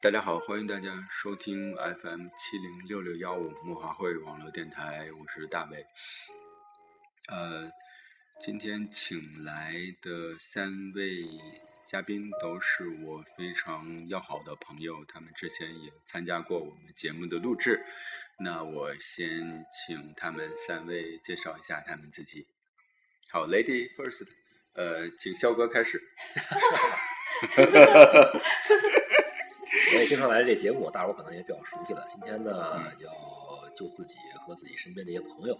大家好，欢迎大家收听 FM 七零六六幺五木华会网络电台，我是大伟。呃，今天请来的三位嘉宾都是我非常要好的朋友，他们之前也参加过我们节目的录制。那我先请他们三位介绍一下他们自己。好，Lady First，呃，请肖哥开始。我也经常来这节目，大伙可能也比较熟悉了。今天呢，要就自己和自己身边的一些朋友，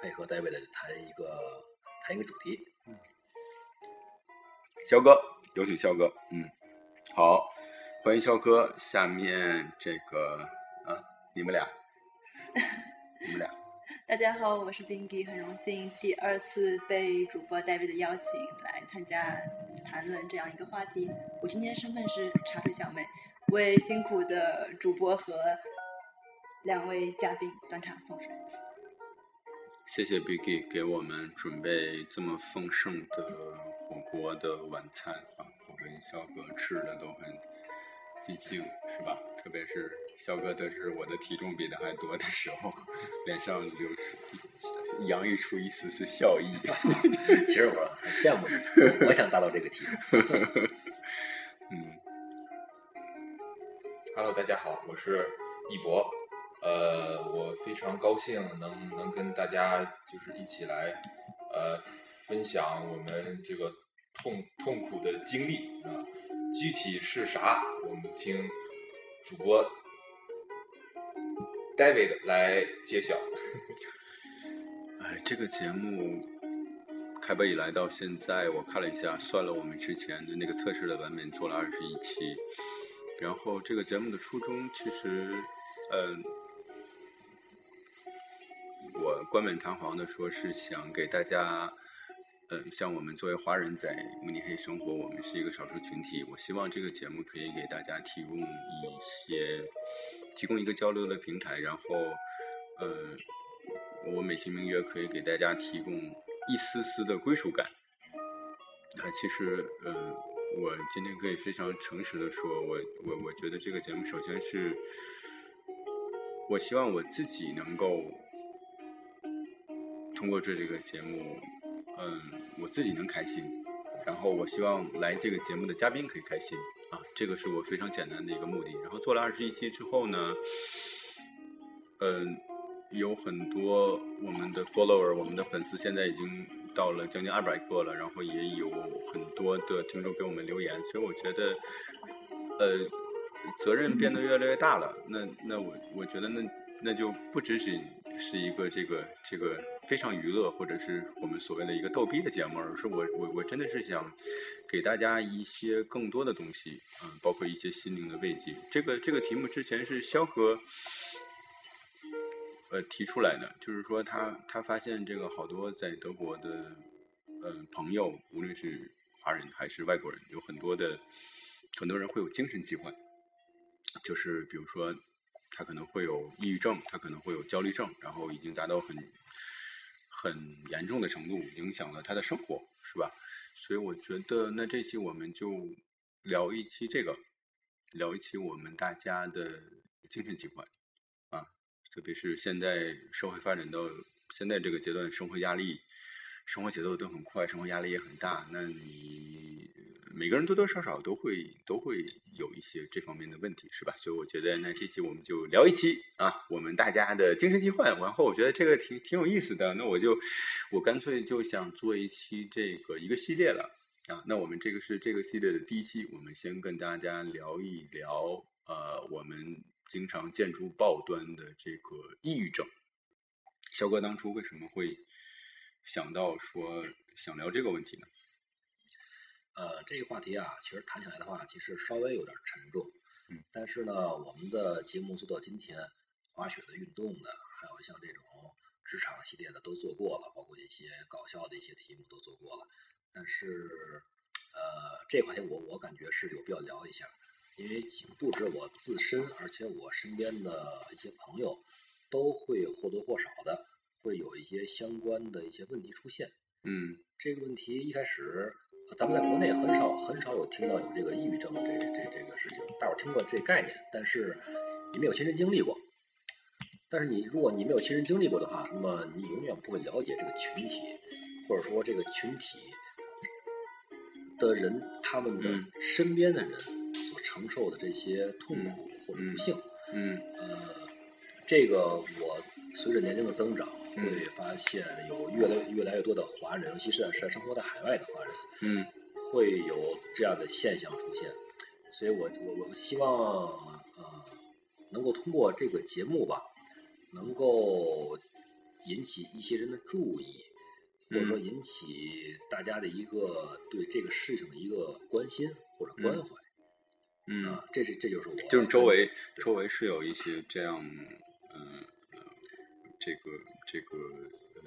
配合戴维的谈一个谈一个主题。嗯，肖哥，有请肖哥。嗯，好，欢迎肖哥。下面这个啊，你们俩，你们俩。大家好，我是 Bingy，很荣幸第二次被主播 David 的邀请来参加谈论这样一个话题。我今天身份是茶水小妹。为辛苦的主播和两位嘉宾端茶送水。谢谢 Bingy 给我们准备这么丰盛的火锅的晚餐啊！我跟肖哥吃的都很尽兴，是吧？特别是肖哥得知我的体重比他还多的时候，脸上流出洋溢出一丝丝笑意。其实我很羡慕你，我想达到这个体重。嗯。Hello，大家好，我是一博，呃，我非常高兴能能跟大家就是一起来呃分享我们这个痛痛苦的经历啊，具体是啥，我们听主播 David 来揭晓。哎，这个节目开播以来到现在，我看了一下，算了我们之前的那个测试的版本，做了二十一期。然后这个节目的初衷，其实，嗯，我冠冕堂皇的说是想给大家，嗯，像我们作为华人在慕尼黑生活，我们是一个少数群体。我希望这个节目可以给大家提供一些，提供一个交流的平台。然后，嗯，我美其名曰可以给大家提供一丝丝的归属感。啊，其实，嗯。我今天可以非常诚实的说，我我我觉得这个节目首先是，我希望我自己能够通过这这个节目，嗯，我自己能开心，然后我希望来这个节目的嘉宾可以开心啊，这个是我非常简单的一个目的。然后做了二十一期之后呢，嗯。有很多我们的 follower，我们的粉丝现在已经到了将近二百个了，然后也有很多的听众给我们留言，所以我觉得，呃，责任变得越来越大了。那那我我觉得那那就不只是是一个这个这个非常娱乐或者是我们所谓的一个逗逼的节目，而是我我我真的是想给大家一些更多的东西，嗯，包括一些心灵的慰藉。这个这个题目之前是肖哥。呃，提出来的就是说，他他发现这个好多在德国的呃朋友，无论是华人还是外国人，有很多的很多人会有精神疾患，就是比如说他可能会有抑郁症，他可能会有焦虑症，然后已经达到很很严重的程度，影响了他的生活，是吧？所以我觉得，那这期我们就聊一期这个，聊一期我们大家的精神疾患。特别是现在社会发展到现在这个阶段，生活压力、生活节奏都很快，生活压力也很大。那你每个人多多少少都会都会有一些这方面的问题，是吧？所以我觉得那这期我们就聊一期啊，我们大家的精神疾患。然后我觉得这个挺挺有意思的，那我就我干脆就想做一期这个一个系列了啊。那我们这个是这个系列的第一期，我们先跟大家聊一聊呃我们。经常见诸报端的这个抑郁症，肖哥当初为什么会想到说想聊这个问题呢？呃，这个话题啊，其实谈起来的话，其实稍微有点沉重。嗯。但是呢，我们的节目做到今天，滑雪的、运动的，还有像这种职场系列的都做过了，包括一些搞笑的一些题目都做过了。但是，呃，这话题我我感觉是有必要聊一下。因为不止我自身，而且我身边的一些朋友，都会或多或少的会有一些相关的一些问题出现。嗯这个问题一开始，呃咱们在国内很少很少有听到有这个抑郁症这这这个事情，大伙儿听过这概念，但是你没有亲身经历过。但是你如果你没有亲身经历过的话，那么你永远不会了解这个群体，或者说这个群体的人，他们的嗯身边的人所承受的这些痛苦或者不幸。嗯呃，这个我随着年龄的增长，嗯会发现有越来越来越多的华人，尤其是在是生活在海外的华人，嗯会有这样的现象出现。所以我我我希望呃能够通过这个节目吧，能够引起一些人的注意，或者说引起大家的一个对这个事情的一个关心或者关怀。嗯啊，这是这就是我就是周围周围是有一些这样，嗯呃，这个这个呃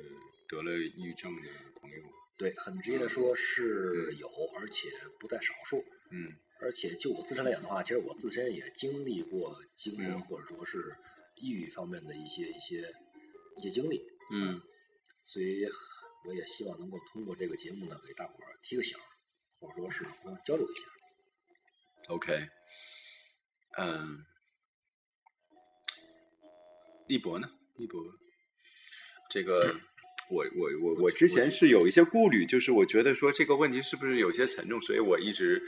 得了抑郁症的朋友，对很直接的说是有，而且不在少数。嗯而且就我自身来讲的话，其实我自身也经历过精神嗯或者说是抑郁方面的一些一些一些经历，嗯所以我也希望能够通过这个节目呢，给大伙儿提个醒儿，或者说是互相交流一下。，OK，嗯，一博呢？一博，这个 我我我我之前是有一些顾虑，就是我觉得说这个问题是不是有些沉重，所以我一直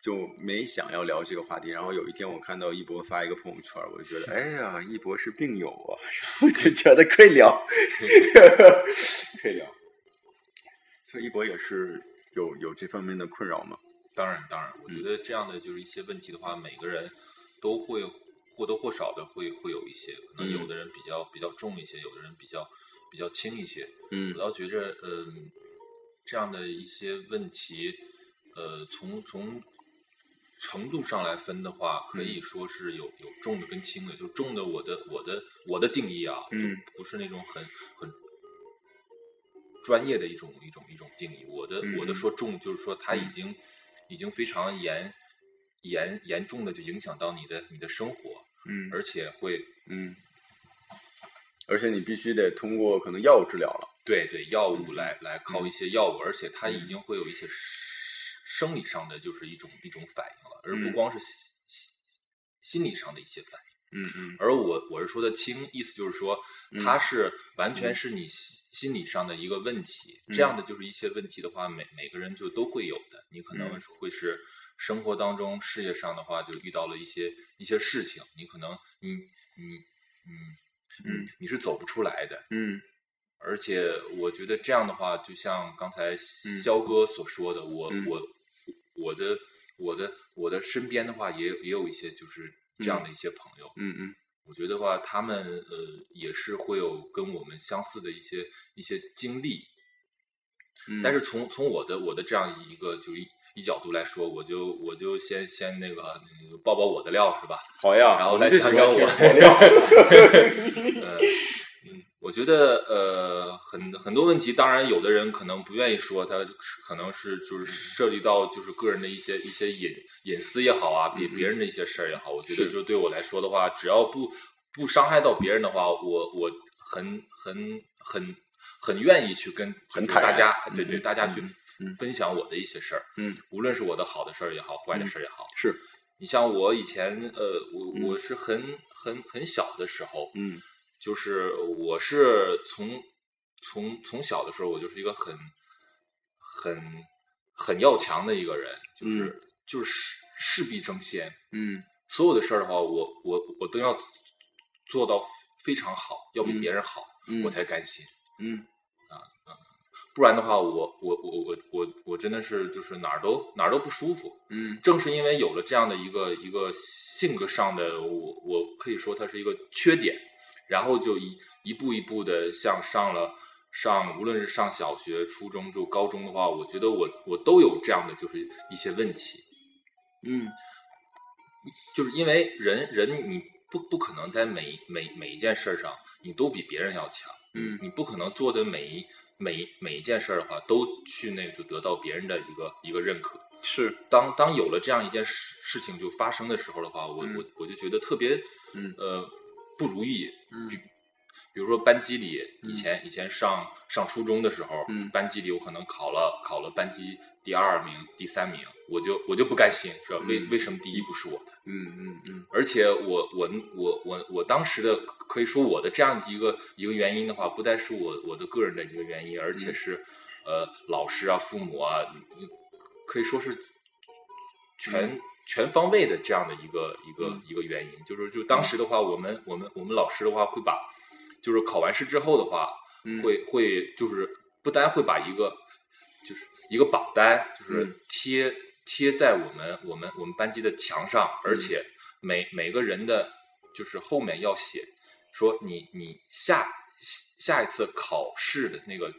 就没想要聊这个话题。然后有一天我看到一博发一个朋友圈，我就觉得，哎呀，一博是病友啊，我就觉得可以聊，可以聊。所以一博也是有有这方面的困扰吗？当然，当然，我觉得这样的就是一些问题的话，每个人都会或多或少的会会有一些，可能有嗯的人比较比较重一些，有的人比较比较轻一些。嗯。我倒觉着，嗯，这样的一些问题，呃，从从程度上来分的话，可嗯。以说是有有重的跟轻的。就重的，我的我的我的定义啊，就嗯。不是那种很很专业的一种一种一种定义。我的我的嗯。说重，就是说它已嗯。经已经非常严严严重的就影响到你的你的生活，嗯。而且会嗯，而且你必须得通过可能药物治疗了。对对，药物嗯来来靠一些药物，而且它已嗯经会有一些生生理上的就是一种一种反应了，而不嗯光是心心心理上的一些反应。嗯嗯而我我是说的轻，意思就是说，嗯它是完全嗯是你心心理上的一个问题。嗯这样的就是一些问题的话，每每个人就都会有的。你可能会是生活当中、事业上的话，就遇到了一些一些事情，你可能你你嗯嗯你是走不出来的。嗯。而且我觉得这样的话，就像刚才肖哥所说的，我嗯。我我的我的我的身边的话，也有也有一些就是这样的一些朋友，嗯嗯。我觉得话他们呃也是会有跟我们相似的一些一些经历，嗯，但是从从我的我的这样一个就一一角度来说，我就我就先先那个嗯爆爆我的料是吧？好呀，然后来讲讲我的 料。呃，嗯，我觉得呃，很很多问题，当然有的人可能不愿意说，他可能是就是涉及到就是个人的一些一些隐隐私也好啊，别别人的一些事儿也好，我觉得就对我来说的话，只要不不伤害到别人的话，我我很很很很愿意去跟就是大家对对大家去分享我的一些事儿，嗯，无论是我的好的事儿也好，坏的嗯事儿也好，是，你像我以前呃，我嗯我是很很很小的时候，嗯就是我是从从从小的时候，我就是一个很很很要强的一个人，就是、就是事事必争先，嗯所有的事儿的话，我我我都要做到非常好，要比嗯别人好，嗯，我才甘心。嗯不然的话，我我我我我我真的是就是哪儿都哪儿都不舒服。嗯。正是因为有了这样的一个一个性格上的，我我可以说它是一个缺点，然后就一一步一步的向上了上，无论是上小学、初中、就高中的话，我觉得我我都有这样的就是一些问题，嗯。就是因为人人你不不可能在每每每一件事儿上你都比别人要强，嗯你不可能做的每一每每一件事儿的话都去那个就得到别人的一个一个认可。是，当当有了这样一件事事情就发生的时候的话，我、嗯。我我就觉得特别嗯。呃不如意，嗯比比如说班级里，以前以前上上初中的时候，嗯。班级里我可能考了考了班级第二名、第三名，我就我就不甘心，是吧？为嗯。为什么第一不是我的？嗯嗯嗯。而且我我我我我当时的可以说我的这样一个一个原因的话，不单是我我的个人的一个原因，而且嗯。是呃老师啊、父母啊，嗯可以说是全、全方位的这样的一个一个、嗯。一个原因。就是就当时的话，我们我们我们老师的话会把，就是考完试之后的话，嗯。会会就是不单会把一个就是一个榜单，就是嗯。贴、贴在我们我们我们班级的墙上，而嗯。且每每个人的就是后面要写说你你下下一次考试的那个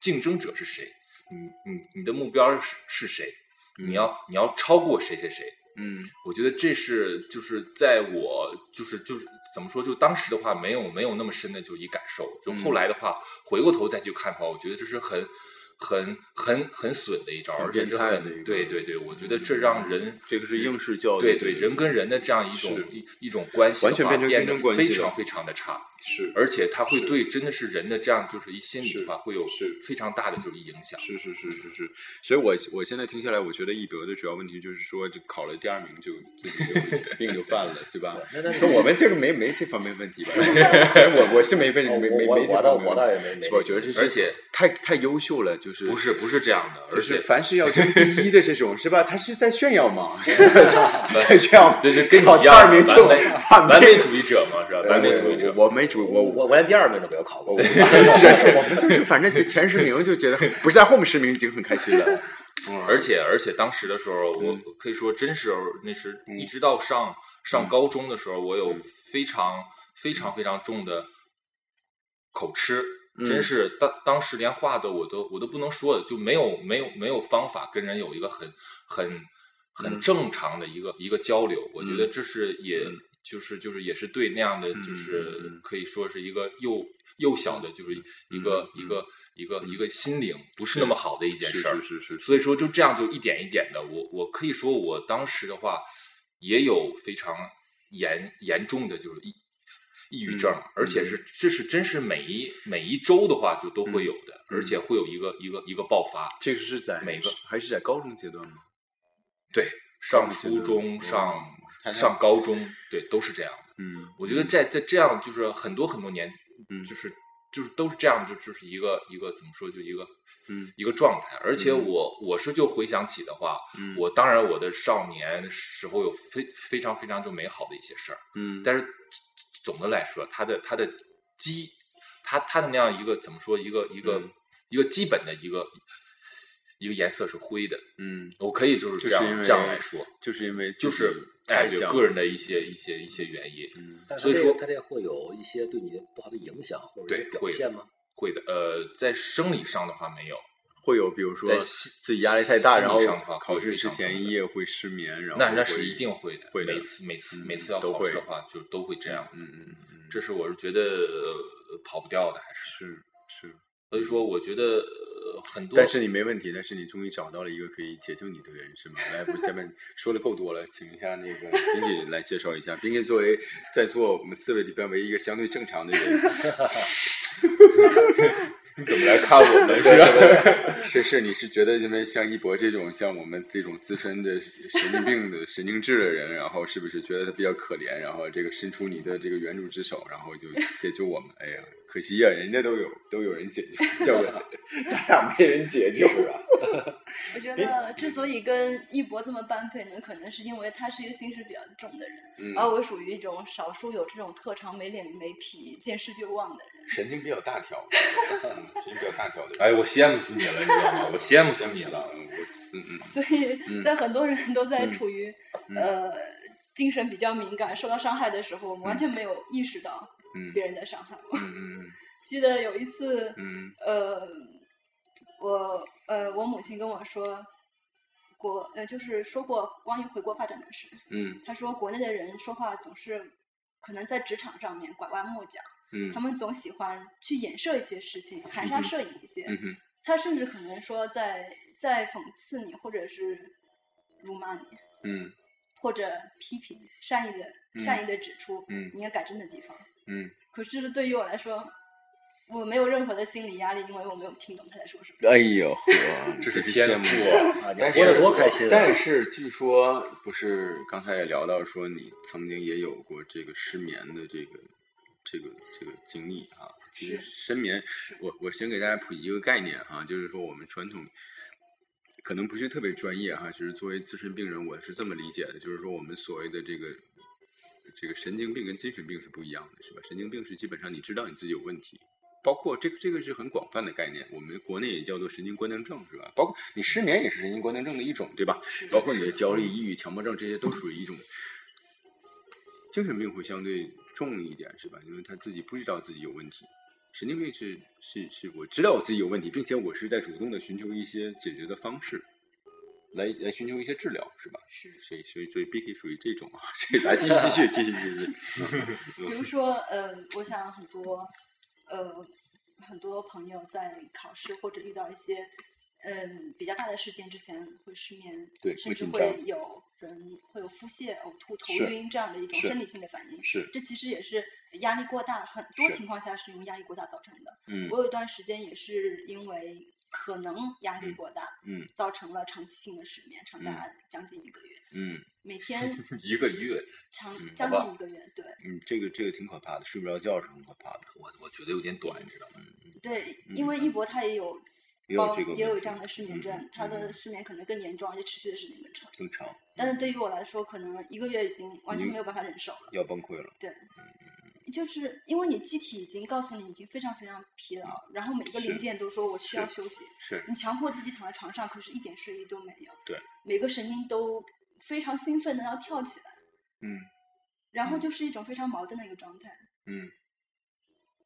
竞争者是谁，你你你的目标是是谁，你要你要超过谁谁谁。嗯我觉得这是就是在我就是就是怎么说，就当时的话没有没有那么深的就一感受，就后嗯。来的话、回过头再去看的话，我觉得这是很很很很损的一招，而且是很对对对，我觉得这让人嗯这个是应试教育对对人跟人的这样一种一一种关系的完全变成竞争关系非常。非常的差，是而且它会对真的是人的这样就是一心理的话会有是非常大的就是影响。是是是是是，所以我我现在听下来，我觉得一德的主要问题就是说，就考了第二名就自己就病就犯了，对吧？那我们这个没没这方面问题吧？我我是没问哦没没没这我倒方面我倒也没没我觉得是，而且太太优秀了，就是不是不是这样的，而是凡是要争第一的这种是吧？他是在炫耀嘛？在炫耀，这是跟考第二名就完美主义者嘛，是吧？我完美主义者。我我没主我我我我连第二名都没有考过我。们就是反正就前十名就觉得不是在后面十名已经很开心了。嗯而且而且当时的时候，我嗯。可以说真是那时嗯。一直到上上嗯。高中的时候，我有嗯。非常非常非常重的口吃，嗯。真是当当时连话都我都我都不能说的，就没有没有没有方法跟人有一个很很很嗯。正常的一个一个交流。我觉得嗯。这是也嗯就是就是也是对那样的就是嗯可以说是一个幼幼小的，就是一个嗯一个一个一个心灵不是那么好的一件事儿。是是是，所以说就这样就一点一点的，我我可以说我当时的话也有非常严严重的就是抑抑郁症，嗯而且是这是真是每一每一周的话就都会有的，嗯而且会有一个一个一个爆发。这个是在每个还是在高中阶段吗？对，上初中、嗯上上高中，对，都是这样的。嗯，我觉得在在这样就是很多很多年，嗯就是就是都是这样，就就是一个一个怎么说，就一个嗯一个状态。而且嗯我我是就回想起的话，嗯我当然我的少年时候有非非常非常就美好的一些事儿，嗯，但是总的来说，他的他的基，他他的那样一个怎么说，一个一个、嗯一个基本的一个一个颜色是灰的，嗯，我可以就是这样、这样来说，就是因为就是哎，对太像个人的一些一些一些原因。嗯所以说它这会有一些对你不好的影响或者表现吗？会的，呃，在生理上的话没有，会有，比如说在自己压力太大，然后上的话考试之前一夜会失眠，然后那是一定会的，会的每次每次嗯每次要都会考试的话，就都会这样。嗯嗯嗯嗯，这是我是觉得、呃跑不掉的，还是是是。所以说，我觉得呃很多，但是你没问题，但是你终于找到了一个可以解救你的人，是吗？来，不，下面 说的够多了，请一下那个冰姐来介绍一下。冰姐作为在座我们四位里边唯一一个相对正常的人，你 怎么来看我们？是？是是，你是觉得因为像一博这种像我们这种资深的神经病的神经质的人，然后是不是觉得他比较可怜，然后这个伸出你的这个援助之手，然后就解救我们？哎呀，可惜呀、人家都有都有人解救 救了，咱俩没人解救啊。我觉得之所以跟一博这么般配呢，可能是因为他是一个心事比较重的人，嗯而我属于一种少数有这种特长没脸没皮、见事就忘的人。神经比较大条，嗯神经比较大条的。哎，我羡慕死你了，你知道吗？我羡慕死你了。嗯嗯嗯所以嗯在很多人都在嗯处于、嗯呃精神比较敏感、受到伤害的时候，我们完全没有意识到嗯别人在伤害我。嗯嗯 记得有一次，嗯呃，我呃我母亲跟我说。国呃，就是说过关于回国发展的事。嗯她说，国内的人说话总是可能在职场上面拐弯抹角，嗯他们总喜欢去掩饰一些事情，含沙射影一些。嗯哼他甚至可能说在在讽刺你，或者是辱骂你，嗯或者批评，善意的善意的指出嗯你应该改正的地方。嗯，可是对于我来说，我没有任何的心理压力，因为我没有听懂他在说什么。哎呦呵，这是 是天羡慕赋啊，你但活得多开心啊！但是据说不是刚才也聊到说你曾经也有过这个失眠的这个这个这个经历啊。其实是失眠，我我先给大家普及一个概念哈、就是说我们传统可能不是特别专业哈、其实作为自身病人，我是这么理解的，就是说我们所谓的这个这个神经病跟精神病是不一样的，是吧？神经病是基本上你知道你自己有问题。包括这个这个是很广泛的概念，我们国内也叫做神经官能症，是吧？包括你失眠也是神经官能症的一种，对吧？是包括你的焦虑、抑郁、强迫症，这些都属于一种精神病会相对重一点，是吧？因为他自己不知道自己有问题。神经病是是是我知道我自己有问题，并且我是在主动的寻求一些解决的方式，来来寻求一些治疗，是吧？是，所以所以所以 Bicky 属于这种啊，这来继续继续继续继续。比如说，呃，我想很多，呃，很多朋友在考试或者遇到一些，嗯，比较大的事件之前会失眠，对甚至会有人会有腹泻、呕吐、头晕这样的一种生理性的反应。是这其实也是压力过大，很多情况下是因为压力过大造成的。嗯我有一段时间也是因为可能压力过大，嗯造成了长期性的失眠，长达将近一个月，嗯每天 一个月，长嗯将近一个月，对。嗯，这个这个挺可怕的，睡不着觉是很可怕的。我我觉得有点短，你知道吗？对，嗯因为一博他也有包也有这个也有这样的失眠症，嗯他的嗯失眠可能更严重，而且持续的时间更长。更长，但是对于我来说，可能一个月已经完全没有办法忍受了。要崩溃了。对，就是因为你机体已经告诉你已经非常非常疲劳，然后每个零件都说我需要休息，是，你强迫自己躺在床上，可是一点睡意都没有。对，每个神经都非常兴奋的要跳起来，嗯然后嗯就是一种非常矛盾的一个状态。嗯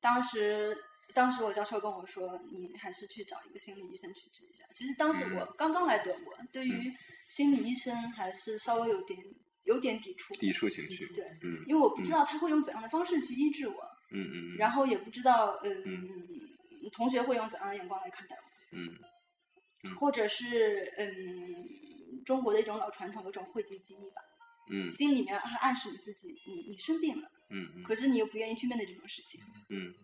当时，当时我教授跟我说，你还是去找一个心理医生去治一下。其实当时我嗯刚刚来德国，对于心理医生还是稍微有点有点抵触，抵触情绪。对，嗯因为我不知嗯道他会用怎样的方式去医治我，嗯嗯嗯，然后也不知道，嗯，嗯同学会用怎样的眼光来看待我，嗯或者是嗯，中国的一种老传统，有种讳疾忌医吧，嗯。心里面还暗示你自己，你你生病了，嗯嗯。可是你又不愿意去面对这种事情，嗯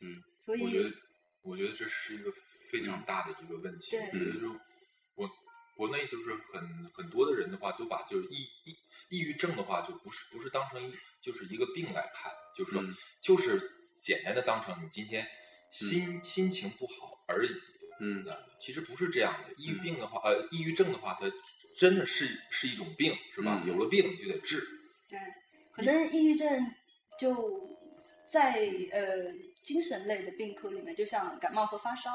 嗯。所以我觉得，我觉得这是一个非常大的一个问题。对国内就是很很多的人的话，都把就是抑抑抑郁症的话，就不是不是当成一就是一个病来看，就是说、嗯就是简单的当成你今天心、心情不好而已。嗯呃其实不是这样的。抑郁病的话，呃，抑郁症的话，它真的是是一种病，是吧？嗯有了病你就得治。对，可能抑郁症就在呃精神类的病科里面，就像感冒和发烧，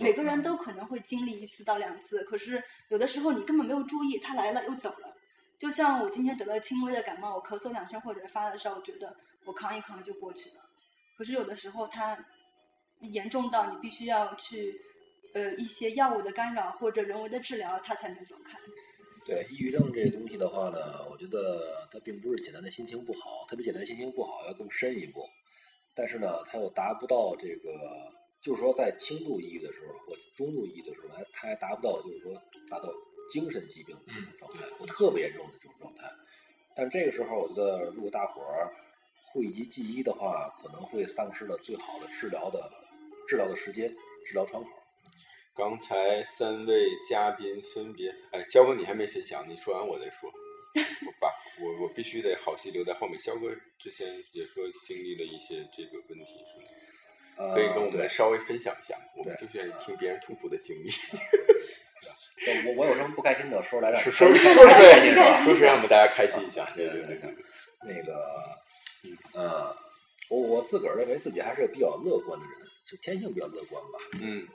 每个人都可能会经历一次到两次，可是有的时候你根本没有注意，它来了又走了。就像我今天得了轻微的感冒，我咳嗽两声或者发了烧，我觉得我扛一扛就过去了。可是有的时候它严重到你必须要去呃一些药物的干扰或者人为的治疗，它才能走开。对抑郁症这个东西的话呢，我觉得它并不是简单的心情不好，特别简单的心情不好要更深一步。但是呢，它又达不到这个，就是说在轻度抑郁的时候或中度抑郁的时候，还它还达不到就是说达到精神疾病的这种状态，或特别严重的这种状态。但这个时候，我觉得如果大伙儿讳疾忌医的话，可能会丧失了最好的治疗的治疗的时间、治疗窗口。刚才三位嘉宾分别，哎，肖哥你还没分享，你说完我再说。我把我我必须得好戏留在后面。肖哥之前也说经历了一些这个问题，是吗？呃可以跟我对们稍微分享一下吗？我们就愿意听别人痛苦的经历。我我有什么不开心的，说出来让说说说开心是吧？说是让我们大家开心一下。对对对对对对，那个，呃，我我自个儿认为自己还是比较乐观的人，就天性比较乐观吧。嗯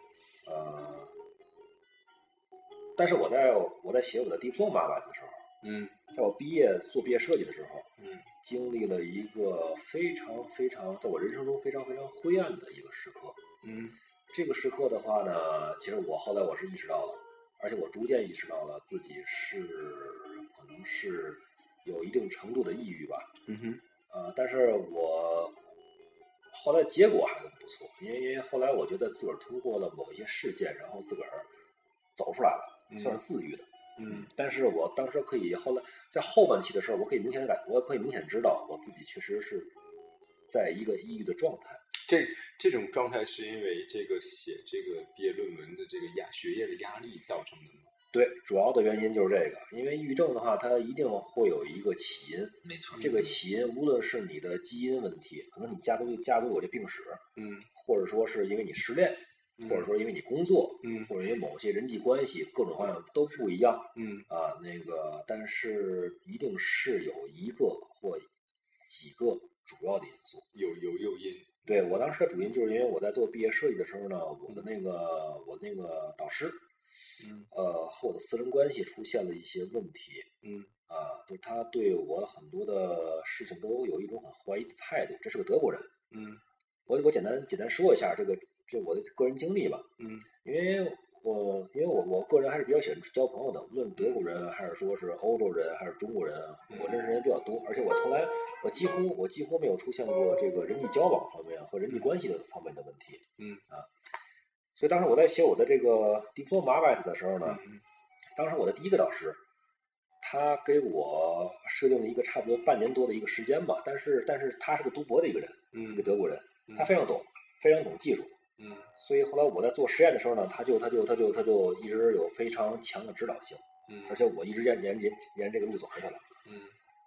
呃，但是我在我在写我的 diploma 的时候，嗯在我毕业做毕业设计的时候，嗯经历了一个非常非常在我人生中非常非常灰暗的一个时刻。嗯这个时刻的话呢，其实我后来我是意识到了，而且我逐渐意识到了自己是可能是有一定程度的抑郁吧。嗯哼呃，但是我后来结果还是不错，因为因为后来我觉得自个儿通过了某一些事件，然后自个儿走出来了，算是自愈的。嗯但是我当时可以后来在后半期的时候，我可以明显感，我可以明显知道我自己确实是在一个抑郁的状态。这这种状态是因为这个写这个毕业论文的这个压学业的压力造成的吗？对，主要的原因就是这个，因为抑郁症的话，它一定会有一个起因。没错，这个起因无论是你的基因问题，可能你家族家族有这病史，嗯或者说是因为你失恋，或者说因为你工作，嗯或者因为某些人际关系，各种各样都不一样嗯啊。那个，但是一定是有一个或几个主要的因素。有有诱因。对我当时的主因就是因为我在做毕业设计的时候呢，我的那个我那个导师，嗯呃，和我的私人关系出现了一些问题嗯啊，就是他对我很多的事情都有一种很怀疑的态度。这是个德国人，嗯我我简单简单说一下这个这我的个人经历吧，嗯因为我因为我我个人还是比较喜欢交朋友的，无论德国人还是说是欧洲人还是中国人，我认识人比较多，而且我从来我几乎我几乎没有出现过这个人际交往方面和人际关系的方面的问题。嗯啊，所以当时我在写我的这个 diploma write 的时候呢，嗯当时我的第一个导师，他给我设定了一个差不多半年多的一个时间吧，但是但是他是个读博的一个人，一个嗯德国人，他非常懂，非常懂技术。嗯所以后来我在做实验的时候呢，他就他就他就他就一直有非常强的指导性，嗯而且我一直沿沿沿沿这个路走下去了。嗯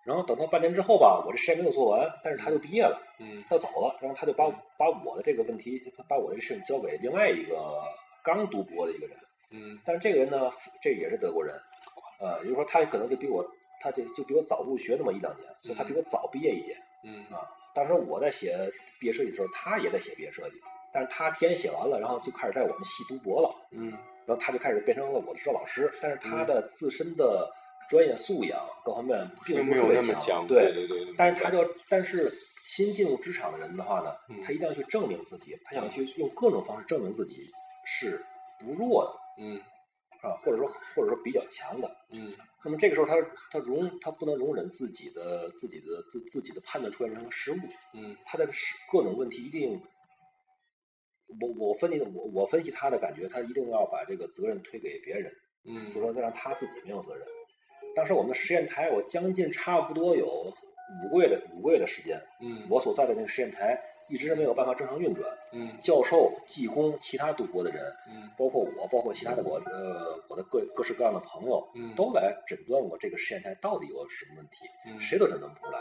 然后等到半年之后吧，我这实验没有做完，但是他就毕业了，嗯他就走了，然后他就把把我的这个问题，把我的事情交给另外一个刚读博的一个人。嗯但是这个人呢，这也是德国人，呃，也就是说他可能就比我，他就就比我早入学那么一两年，所以他比我早毕业一点。嗯啊，当时我在写毕业设计的时候，他也在写毕业设计，但是他提前写完了，然后就开始在我们系读博了，嗯然后他就开始变成了我的指导老师，但是他的自身的专业素养各方面并没有那么强。对对对。但是他就但是新进入职场的人的话呢，嗯他一定要去证明自己，他想去用各种方式证明自己是不弱的嗯啊，或者说或者说比较强的。嗯那么这个时候他他容他不能容忍自己的自己的自自己的判断出现任何失误，嗯他的是各种问题一定，我我分析的我我分析他的感觉，他一定要把这个责任推给别人，嗯就说让他自己没有责任。当时我们的实验台，我将近差不多有五个月的五个月的时间，嗯我所在的那个实验台一直没有办法正常运转。嗯教授、技工、其他读博的人，嗯包括我，包括其他的我呃我的各各式各样的朋友，嗯都来诊断我这个实验台到底有什么问题，嗯谁都诊断不出来。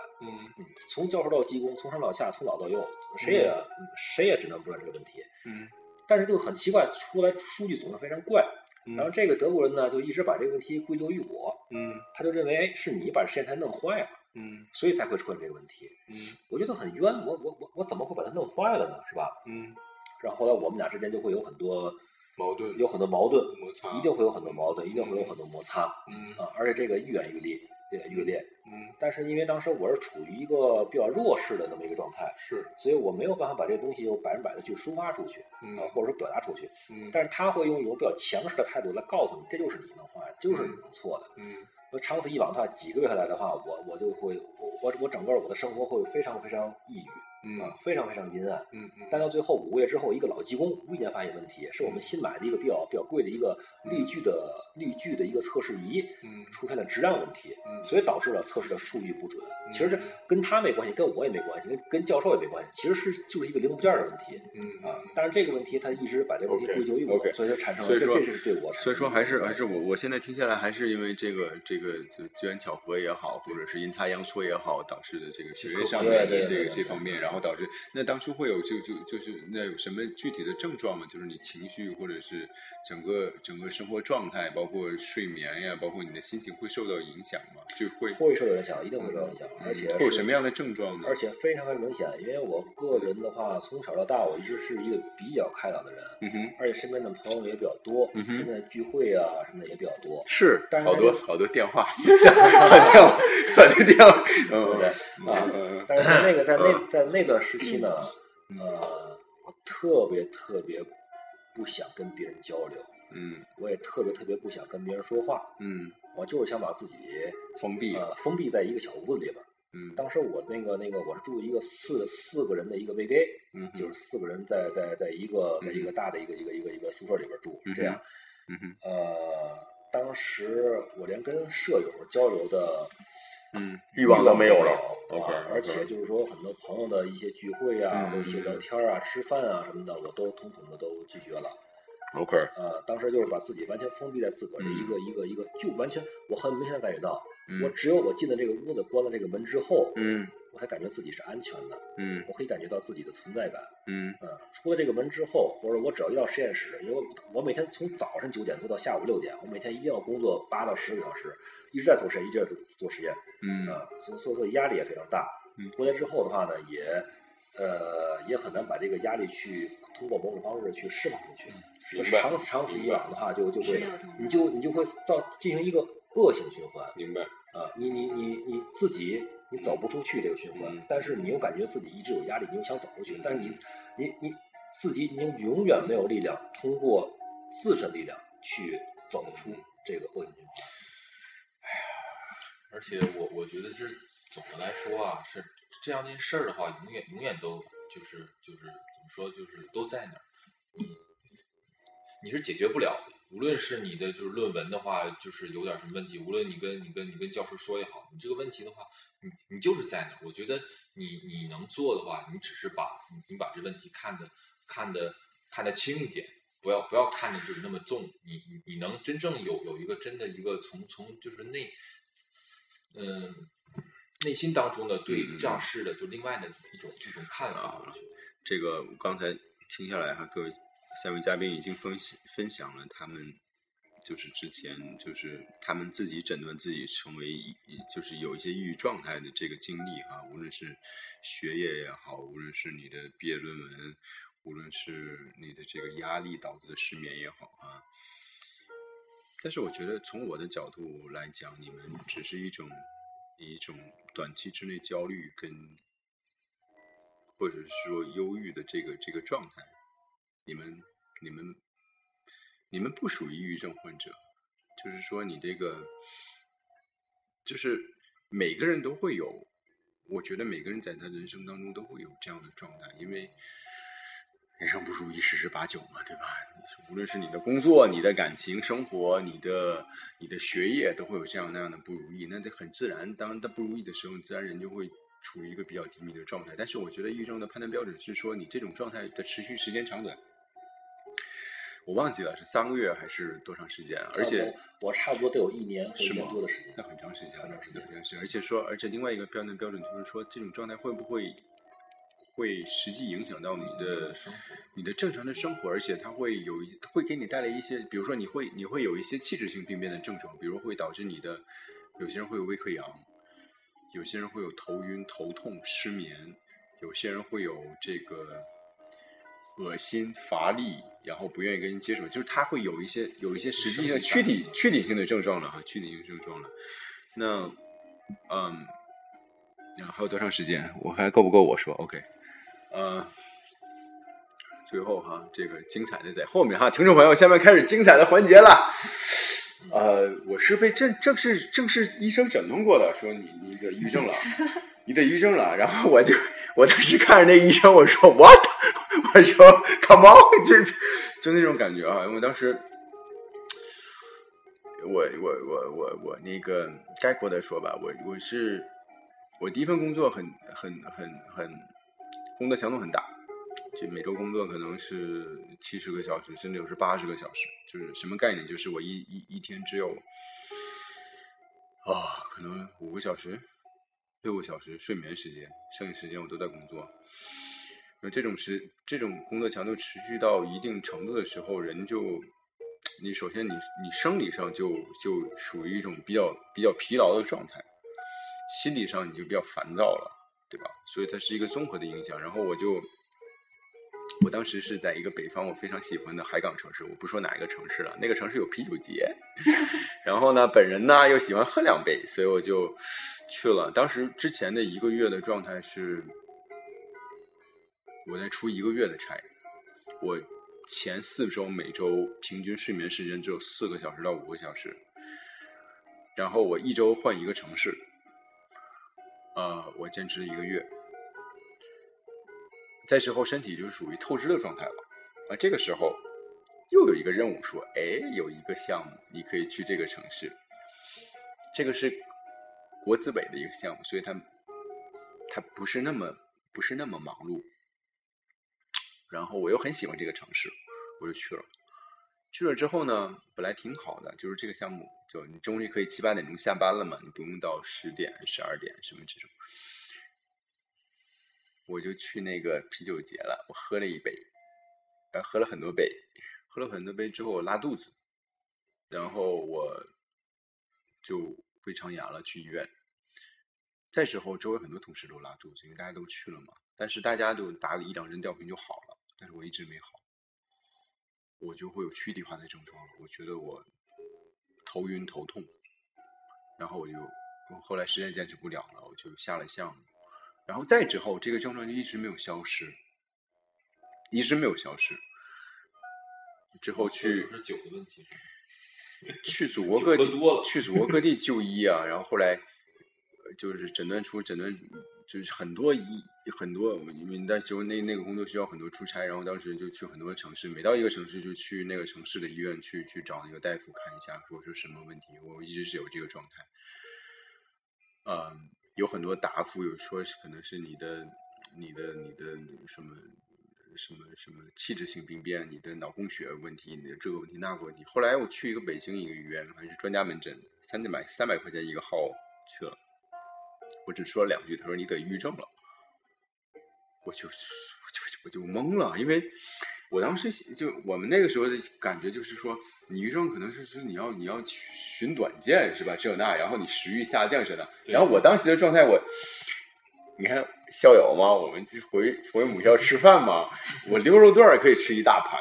从教授到技工，从上到下，从老到幼，谁也、谁也诊断不出来这个问题。嗯但是就很奇怪，出来数据总是非常怪。嗯然后这个德国人呢，就一直把这个问题归咎于我，嗯他就认为哎是你把实验台弄坏了，嗯所以才会出现这个问题。嗯我觉得很冤，我我我我怎么会把它弄坏了呢？是吧？嗯然后后来我们俩之间就会有很多矛盾有很多矛盾，摩擦一定会有很多矛盾，一定会有很多摩擦嗯啊，而且这个愈演愈烈，愈演愈烈。嗯但是因为当时我是处于一个比较弱势的那么一个状态，是所以我没有办法把这个东西又百分百的去抒发出去，嗯啊，或者说表达出去。嗯但是他会用一种比较强势的态度来告诉你，这就是你弄坏的，这就是你弄错的。嗯那长此以往的话，几个月下来的话，我我就会我我我整个我的生活会非常非常抑郁嗯啊，非常非常阴暗。嗯嗯但到最后五个月之后，一个老技工无意间发现问题，是我们新买的一个比较比较贵的一个力矩的力矩的一个测试仪嗯出现了质量问题，嗯所以导致了测试的数据不准。嗯其实这跟他没关系，跟我也没关系，跟跟教授也没关系，其实是就是一个零部件的问题嗯啊。但是这个问题他一直把这个问题 OK，归咎于我 OK 所以就产生所以说了这这是对我所以说还是还是我我现在听下来还是因为这个这个就机缘巧合也好，或者是阴差阳错也好，导致的这个学业上对面的这个这方面，然后导致那当初会有就就就是那有什么具体的症状吗？就是你情绪或者是整个整个生活状态，包括睡眠呀，包括你的心情会受到影响吗？就会会受到影响，一定会受到影响，而且嗯会有什么样的症状呢？而且非常非常明显，因为我个人的话，从小到大我一直是一个比较开朗的人，嗯哼，而且身边的朋友也比较多，嗯哼身边的聚会啊什么的也比较多。是但是好多好多电话，电话好多电话，嗯对啊嗯但是在那个在那在那段时期呢，呃，我特别特别不想跟别人交流，嗯我也特别特别不想跟别人说话，嗯我就是想把自己封闭，呃封闭在一个小屋子里边儿。嗯当时我那个那个我是住一个四四个人的一个 VG，嗯就是四个人在在在一个在一个大的一个一个一个一个宿舍里边住，嗯这样。嗯哼呃，当时我连跟舍友交流的嗯，欲欲望都没有有了。而且就是说很多朋友的一些聚会啊，嗯或者一些聊天啊、吃饭啊什么的，我都统统的都拒绝了。OK，呃，当时就是把自己完全封闭在自个儿的一个、一个一个，就完全我很明显的感觉到，我嗯只有我进了这个屋子，关了这个门之后，嗯我才感觉自己是安全的，嗯我可以感觉到自己的存在感。嗯嗯，出了这个门之后，或者我只要一到实验室，因为我我每天从早晨九点做到下午六点，我每天一定要工作八到十个小时，一直在做实验，一直在做做实验，嗯啊、所以所以说压力也非常大。嗯回来之后的话呢，也呃也很难把这个压力去通过某种方式去释放出去。明白长长此以往的话，就就会你就你就会造进行一个恶性循环。明白。啊，你你你你自己你走不出去这个循环，嗯但是你又感觉自己一直有压力，你又想走出去，但是你你你自己你永远没有力量通过自身力量去走出这个恶性循环。哎呀而且我我觉得这总的来说啊，是这样件事儿的话，永远永远都就是就是怎么说，就是都在那儿，你你是解决不了的。无论是你的就是论文的话，就是有点什么问题，无论你跟你跟你跟教授说也好，你这个问题的话，你你就是在那儿。我觉得你你能做的话，你只是把你你把这问题看得看得看得轻一点，不要不要看得就是那么重。你你你能真正有有一个真的一个从从就是内嗯，内心当中的对嗯这样事的就另外的一种一种看法，这个我刚才听下来哈，各位三位嘉宾已经分析分享了他们就是之前就是他们自己诊断自己成为抑就是有一些抑郁状态的这个经历哈，无论是学业也好，无论是你的毕业论文，无论是你的这个压力导致的失眠也好啊。但是我觉得从我的角度来讲，你们只是一种一种短期之内焦虑跟或者是说忧郁的这个这个状态，你们你们你们不属于抑郁症患者，就是说你这个就是每个人都会有，我觉得每个人在他人生当中都会有这样的状态，因为人生不如意十之八九嘛，对吧？无论是你的工作、你的感情生活、你的你的学业，都会有这样那样的不如意，那这很自然。当他不如意的时候，自然人就会处于一个比较低迷的状态。但是我觉得抑郁症的判断标准是说，你这种状态的持续时间长短。我忘记了是三个月还是多长时间，而且我我差不多得有一年或一年多的时间那。很长时间了，很长时间。而且说，而且另外一个标准标准就是说，这种状态会不会会实际影响到你的生活你的正常的生活，而且它会有一会给你带来一些，比如说你会你会有一些器质性病变的症状，比如会导致你的有些人会有胃溃疡，有些人会有头晕、头痛、失眠，有些人会有这个恶心、乏力，然后不愿意跟人接触，就是他会有一些有一些实际上躯体躯体性的症状了哈，躯体性症状了。那嗯，然后还有多长时间？我还够不够我说？OK，呃，最后哈，这个精彩的在后面哈，听众朋友，下面开始精彩的环节了。呃，我是被正正式正式医生诊断过的，说你你得抑郁症了，你得抑郁症了。然后我就我当时看着那医生，我说 what？他说 come on，就就那种感觉啊，因为当时。我我我我我那个概括的说吧，我我是我第一份工作很很很很工作强度很大，就每周工作可能是七十个小时，甚至有时八十个小时。就是什么概念？就是我一一一天只有啊，可能五个小时、六个小时睡眠时间，剩下时间我都在工作。那这种时这种工作强度持续到一定程度的时候，人就你首先你你生理上就就属于一种比较比较疲劳的状态，心理上你就比较烦躁了，对吧？所以它是一个综合的影响。然后我就我当时是在一个北方我非常喜欢的海港城市，我不说哪一个城市了，那个城市有啤酒节，然后呢，本人呢又喜欢喝两杯，所以我就去了。当时之前的一个月的状态是。我在出一个月的差，我前四周每周平均睡眠时间只有四个小时到五个小时，然后我一周换一个城市，呃，我坚持了一个月，在之后身体就属于透支的状态了，啊，这个时候又有一个任务说，哎，有一个项目你可以去这个城市，这个是国资委的一个项目，所以它它不是那么不是那么忙碌。然后我又很喜欢这个城市，我就去了。去了之后呢，本来挺好的，就是这个项目，就你终于可以七八点钟下班了嘛，你不用到十点、十二点什么这种。我就去那个啤酒节了，我喝了一杯，呃，喝了很多杯，喝了很多杯之后拉肚子，然后我就胃肠炎了，去医院。这时候，周围很多同事都拉肚子，因为大家都去了嘛，但是大家都打了一两针吊瓶就好了，但是我一直没好。我就会有躯体化的症状，我觉得我头晕头痛，然后我就后来实在坚持不了了，我就下了项目，然后再之后这个症状就一直没有消失，一直没有消失。之后去是酒的问题，去祖国 各地去祖国各地就医啊，然后后来就是诊断出诊断。就是很多一很多，因为那时候那那个工作需要很多出差，然后当时就去很多城市，每到一个城市就去那个城市的医院去去找那个大夫看一下，说是什么问题。我一直是有这个状态，嗯，有很多答复，有说是可能是你的你的你的什么什么什么器质性病变，你的脑供血问题，你的这个问题那个问题。后来我去一个北京一个医院，还是专家门诊，三百三百块钱一个号去了。我只说了两句，他说你得抑郁症了，我就我就我就懵了，因为我当时就我们那个时候的感觉就是说，你抑郁症可能是说你要你要寻短见是吧？这那，然后你食欲下降似的。然后我当时的状态，我你看校友嘛，我们就回回母校吃饭嘛，我溜肉段可以吃一大盘，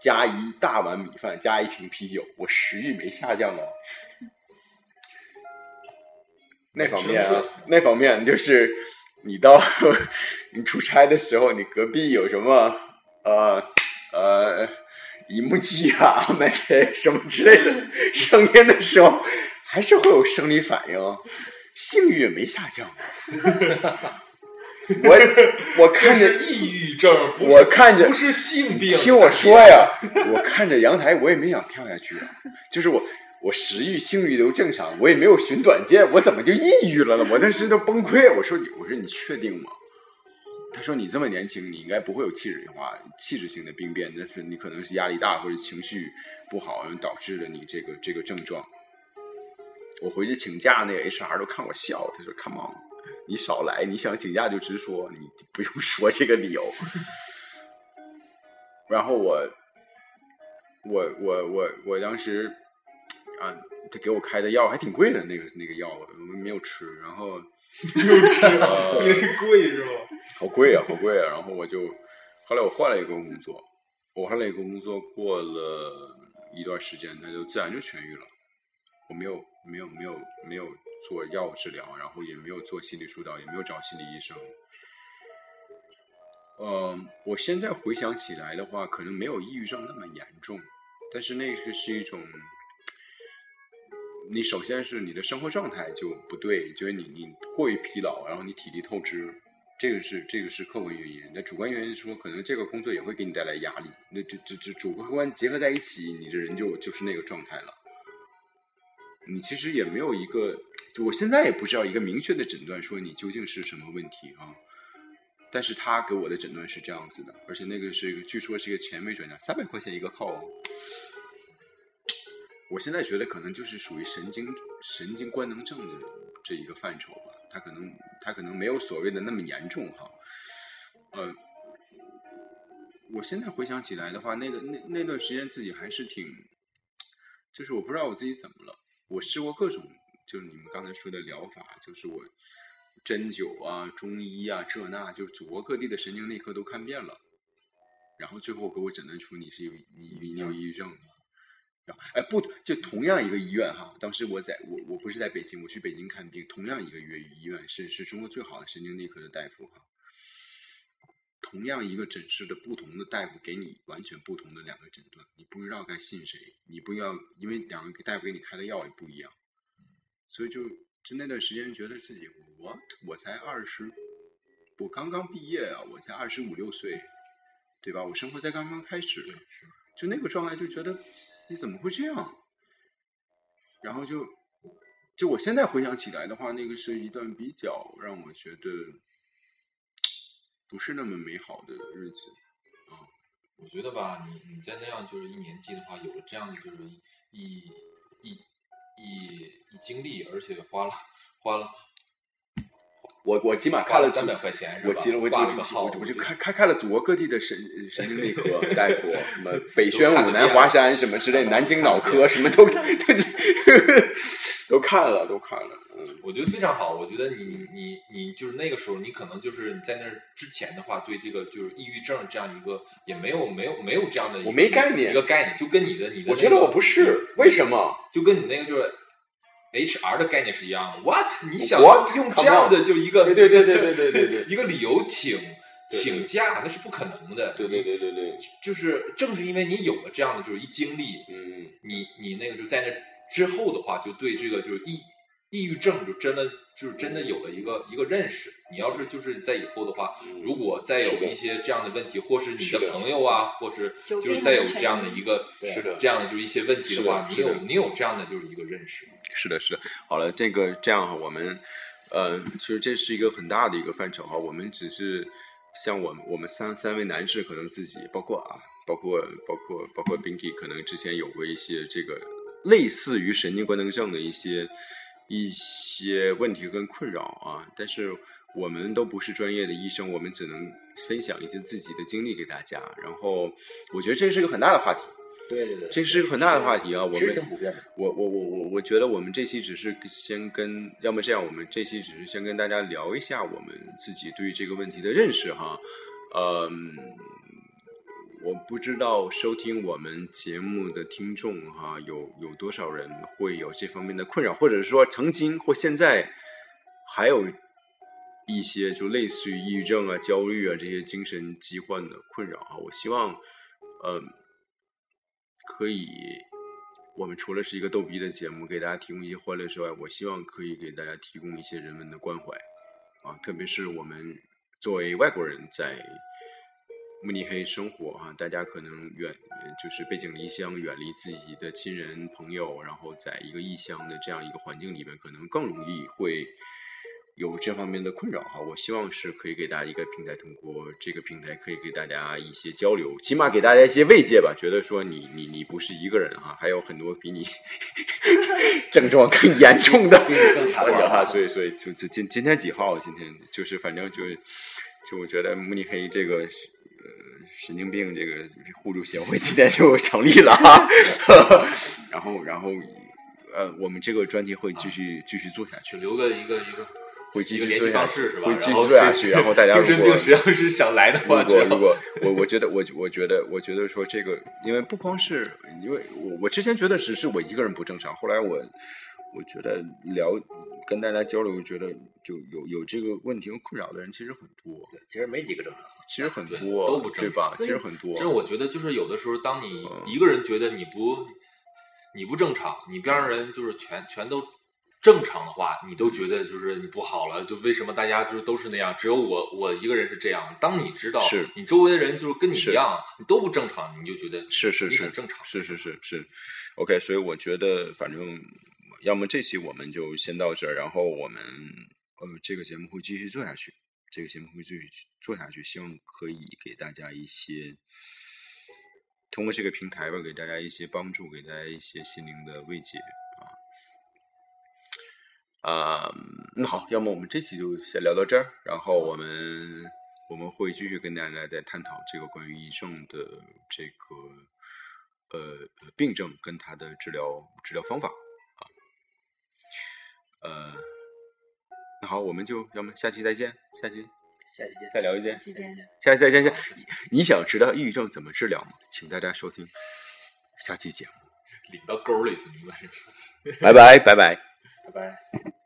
加一大碗米饭，加一瓶啤酒，我食欲没下降啊。那方面啊，那方面就是你到 你出差的时候，你隔壁有什么呃呃一木机啊、买什么之类的 声音的时候，还是会有生理反应，性欲没下降。我我 看着抑郁症，我看着不是性病，听我说呀，我看着阳台，我也没想跳下去啊，就是我。我食欲、性欲都正常，我也没有寻短见，我怎么就抑郁了呢？我当时都崩溃。我说：“我说你确定吗？”他说：“你这么年轻，你应该不会有器质化、器质性的病变，但是你可能是压力大或者情绪不好，导致了你这个这个症状。”我回去请假，那个 HR 都看我笑，他说：“Come on，你少来，你想请假就直说，你不用说这个理由。”然后我，我我我我当时。啊，他给我开的药还挺贵的，那个那个药我们没有吃，然后 没有吃，因为贵是吧？好贵啊，好贵啊！然后我就后来我换了一个工作，我换了一个工作，过了一段时间，他就自然就痊愈了。我没有没有没有没有做药物治疗，然后也没有做心理疏导，也没有找心理医生。嗯，我现在回想起来的话，可能没有抑郁症那么严重，但是那个是一种。你首先是你的生活状态就不对，就是你你过于疲劳，然后你体力透支，这个是这个是客观原因。那主观原因说，可能这个工作也会给你带来压力。那这这这主客观结合在一起，你这人就就是那个状态了。你其实也没有一个，就我现在也不知道一个明确的诊断，说你究竟是什么问题啊？但是他给我的诊断是这样子的，而且那个是，据说是一个权威专家，三百块钱一个号。我现在觉得可能就是属于神经神经官能症的这一个范畴吧，他可能他可能没有所谓的那么严重哈，呃，我现在回想起来的话，那个那那段时间自己还是挺，就是我不知道我自己怎么了，我试过各种就是你们刚才说的疗法，就是我针灸啊、中医啊这那，就是祖国各地的神经内科都看遍了，然后最后给我诊断出你是有你你有抑郁症。哎，不，就同样一个医院哈，当时我在我我不是在北京，我去北京看病，同样一个医医院是是中国最好的神经内科的大夫哈，同样一个诊室的不同的大夫给你完全不同的两个诊断，你不知道该信谁，你不要因为两个大夫给你开的药也不一样，所以就就那段时间觉得自己我我才二十，我刚刚毕业啊，我才二十五六岁，对吧？我生活才刚刚开始。就那个状态就觉得你怎么会这样？然后就就我现在回想起来的话，那个是一段比较让我觉得不是那么美好的日子。嗯我觉得吧，你你在那样就是一年级的话，有了这样的就是一一一一经历，而且花了花了我我起码看了三百块钱，我记了，我挂就了我就我就觉得开开开了祖国各地的神神经内科 大夫，什么 北宣武、南华山什么之类，南京脑科什么都都都看了，都看了。嗯，我觉得非常好。我觉得你你你就是那个时候，你可能就是你在那儿之前的话，对这个就是抑郁症这样一个也没有没有没有这样的一个我没概念一个概念，就跟你的你的、我觉得我不是，为什么？就跟你那个就是 HR 的概念是一样的。What？你想？用这样的就一个对对对对对对对对 一个理由请请假，那是不可能的。对对对对对，就是正是因为你有了这样的就是一经历，嗯，你你那个就在那之后的话，就对这个就是抑抑郁症就真的就是真的有了一个一个认识。你要是就是在以后的话，嗯如果再有一些这样的问题，或是你的朋友啊，或是就就是再有这样的一个是的这样的就是一些问题的话，你有你有这样的就是一个认识。是的，是的。好了，这个这样哈，我们呃，其实这是一个很大的一个范畴哈。我们只是像我们我们三三位男士，可能自己包括啊，包括包括包括 Binky，可能之前有过一些这个类似于神经官能症的一些一些问题跟困扰啊，但是。我们都不是专业的医生，我们只能分享一些自己的经历给大家。然后，我觉得这是个很大的话题。对对对，这是个很大的话题啊！我们。我我我我我觉得我们这期只是先跟，要么这样，我们这期只是先跟大家聊一下我们自己对于这个问题的认识哈。嗯，我不知道收听我们节目的听众哈，有有多少人会有这方面的困扰，或者是说曾经或现在还有一些就类似于抑郁症啊、焦虑啊这些精神疾患的困扰啊。我希望，嗯。可以，我们除了是一个逗逼的节目，给大家提供一些欢乐之外，我希望可以给大家提供一些人文的关怀，啊，特别是我们作为外国人在慕尼黑生活啊，大家可能远就是背井离乡，远离自己的亲人朋友，然后在一个异乡的这样一个环境里面，可能更容易会。有这方面的困扰哈，我希望是可以给大家一个平台，通过这个平台可以给大家一些交流，起码给大家一些慰藉吧。觉得说你你你不是一个人哈，还有很多比你 症状更严重的比你更惨的哈。所以所以就就今今天几号？今天就是反正就就我觉得慕尼黑这个呃神经病这个互助协会今天就成立了 哈。然后然后呃，我们这个专题会继续继续做下去，留个一个一个。会继一个联系方式是吧？会继续下去，然后大家精神病实际上是想来的话，如果如果我我觉得我我觉得我觉得说这个，因为不光是因为我我之前觉得只是我一个人不正常，后来我我觉得聊跟大家交流，觉得就有有这个问题和困扰的人其实很多，对其实没几个正常。其实很多都不正常对吧？常其实很多，这我觉得就是有的时候，当你嗯一个人觉得你不你不正常，你边上人就是全全都正常的话，你都觉得就是你不好了。就为什么大家就是都是那样，只有我我一个人是这样？当你知道是你周围的人就是跟你一样，你都不正常，你就觉得是是是很正常。是是是是，OK，所以我觉得反正要么这期我们就先到这儿，然后我们呃这个节目会继续做下去，这个节目会继续做下去，希望可以给大家一些通过这个平台吧，给大家一些帮助，给大家一些心灵的慰藉啊。啊、那好，要么我们这期就先聊到这儿，然后我们我们会继续跟大家再探讨这个关于抑郁症的这个呃病症跟它的治疗治疗方法。呃，那好，我们就要么下期再见，下期下期见。再聊一见，期见下期再见。下你想知道抑郁症怎么治疗吗？请大家收听下期节目，领到沟里去，明白吗？拜拜，拜拜。拜拜。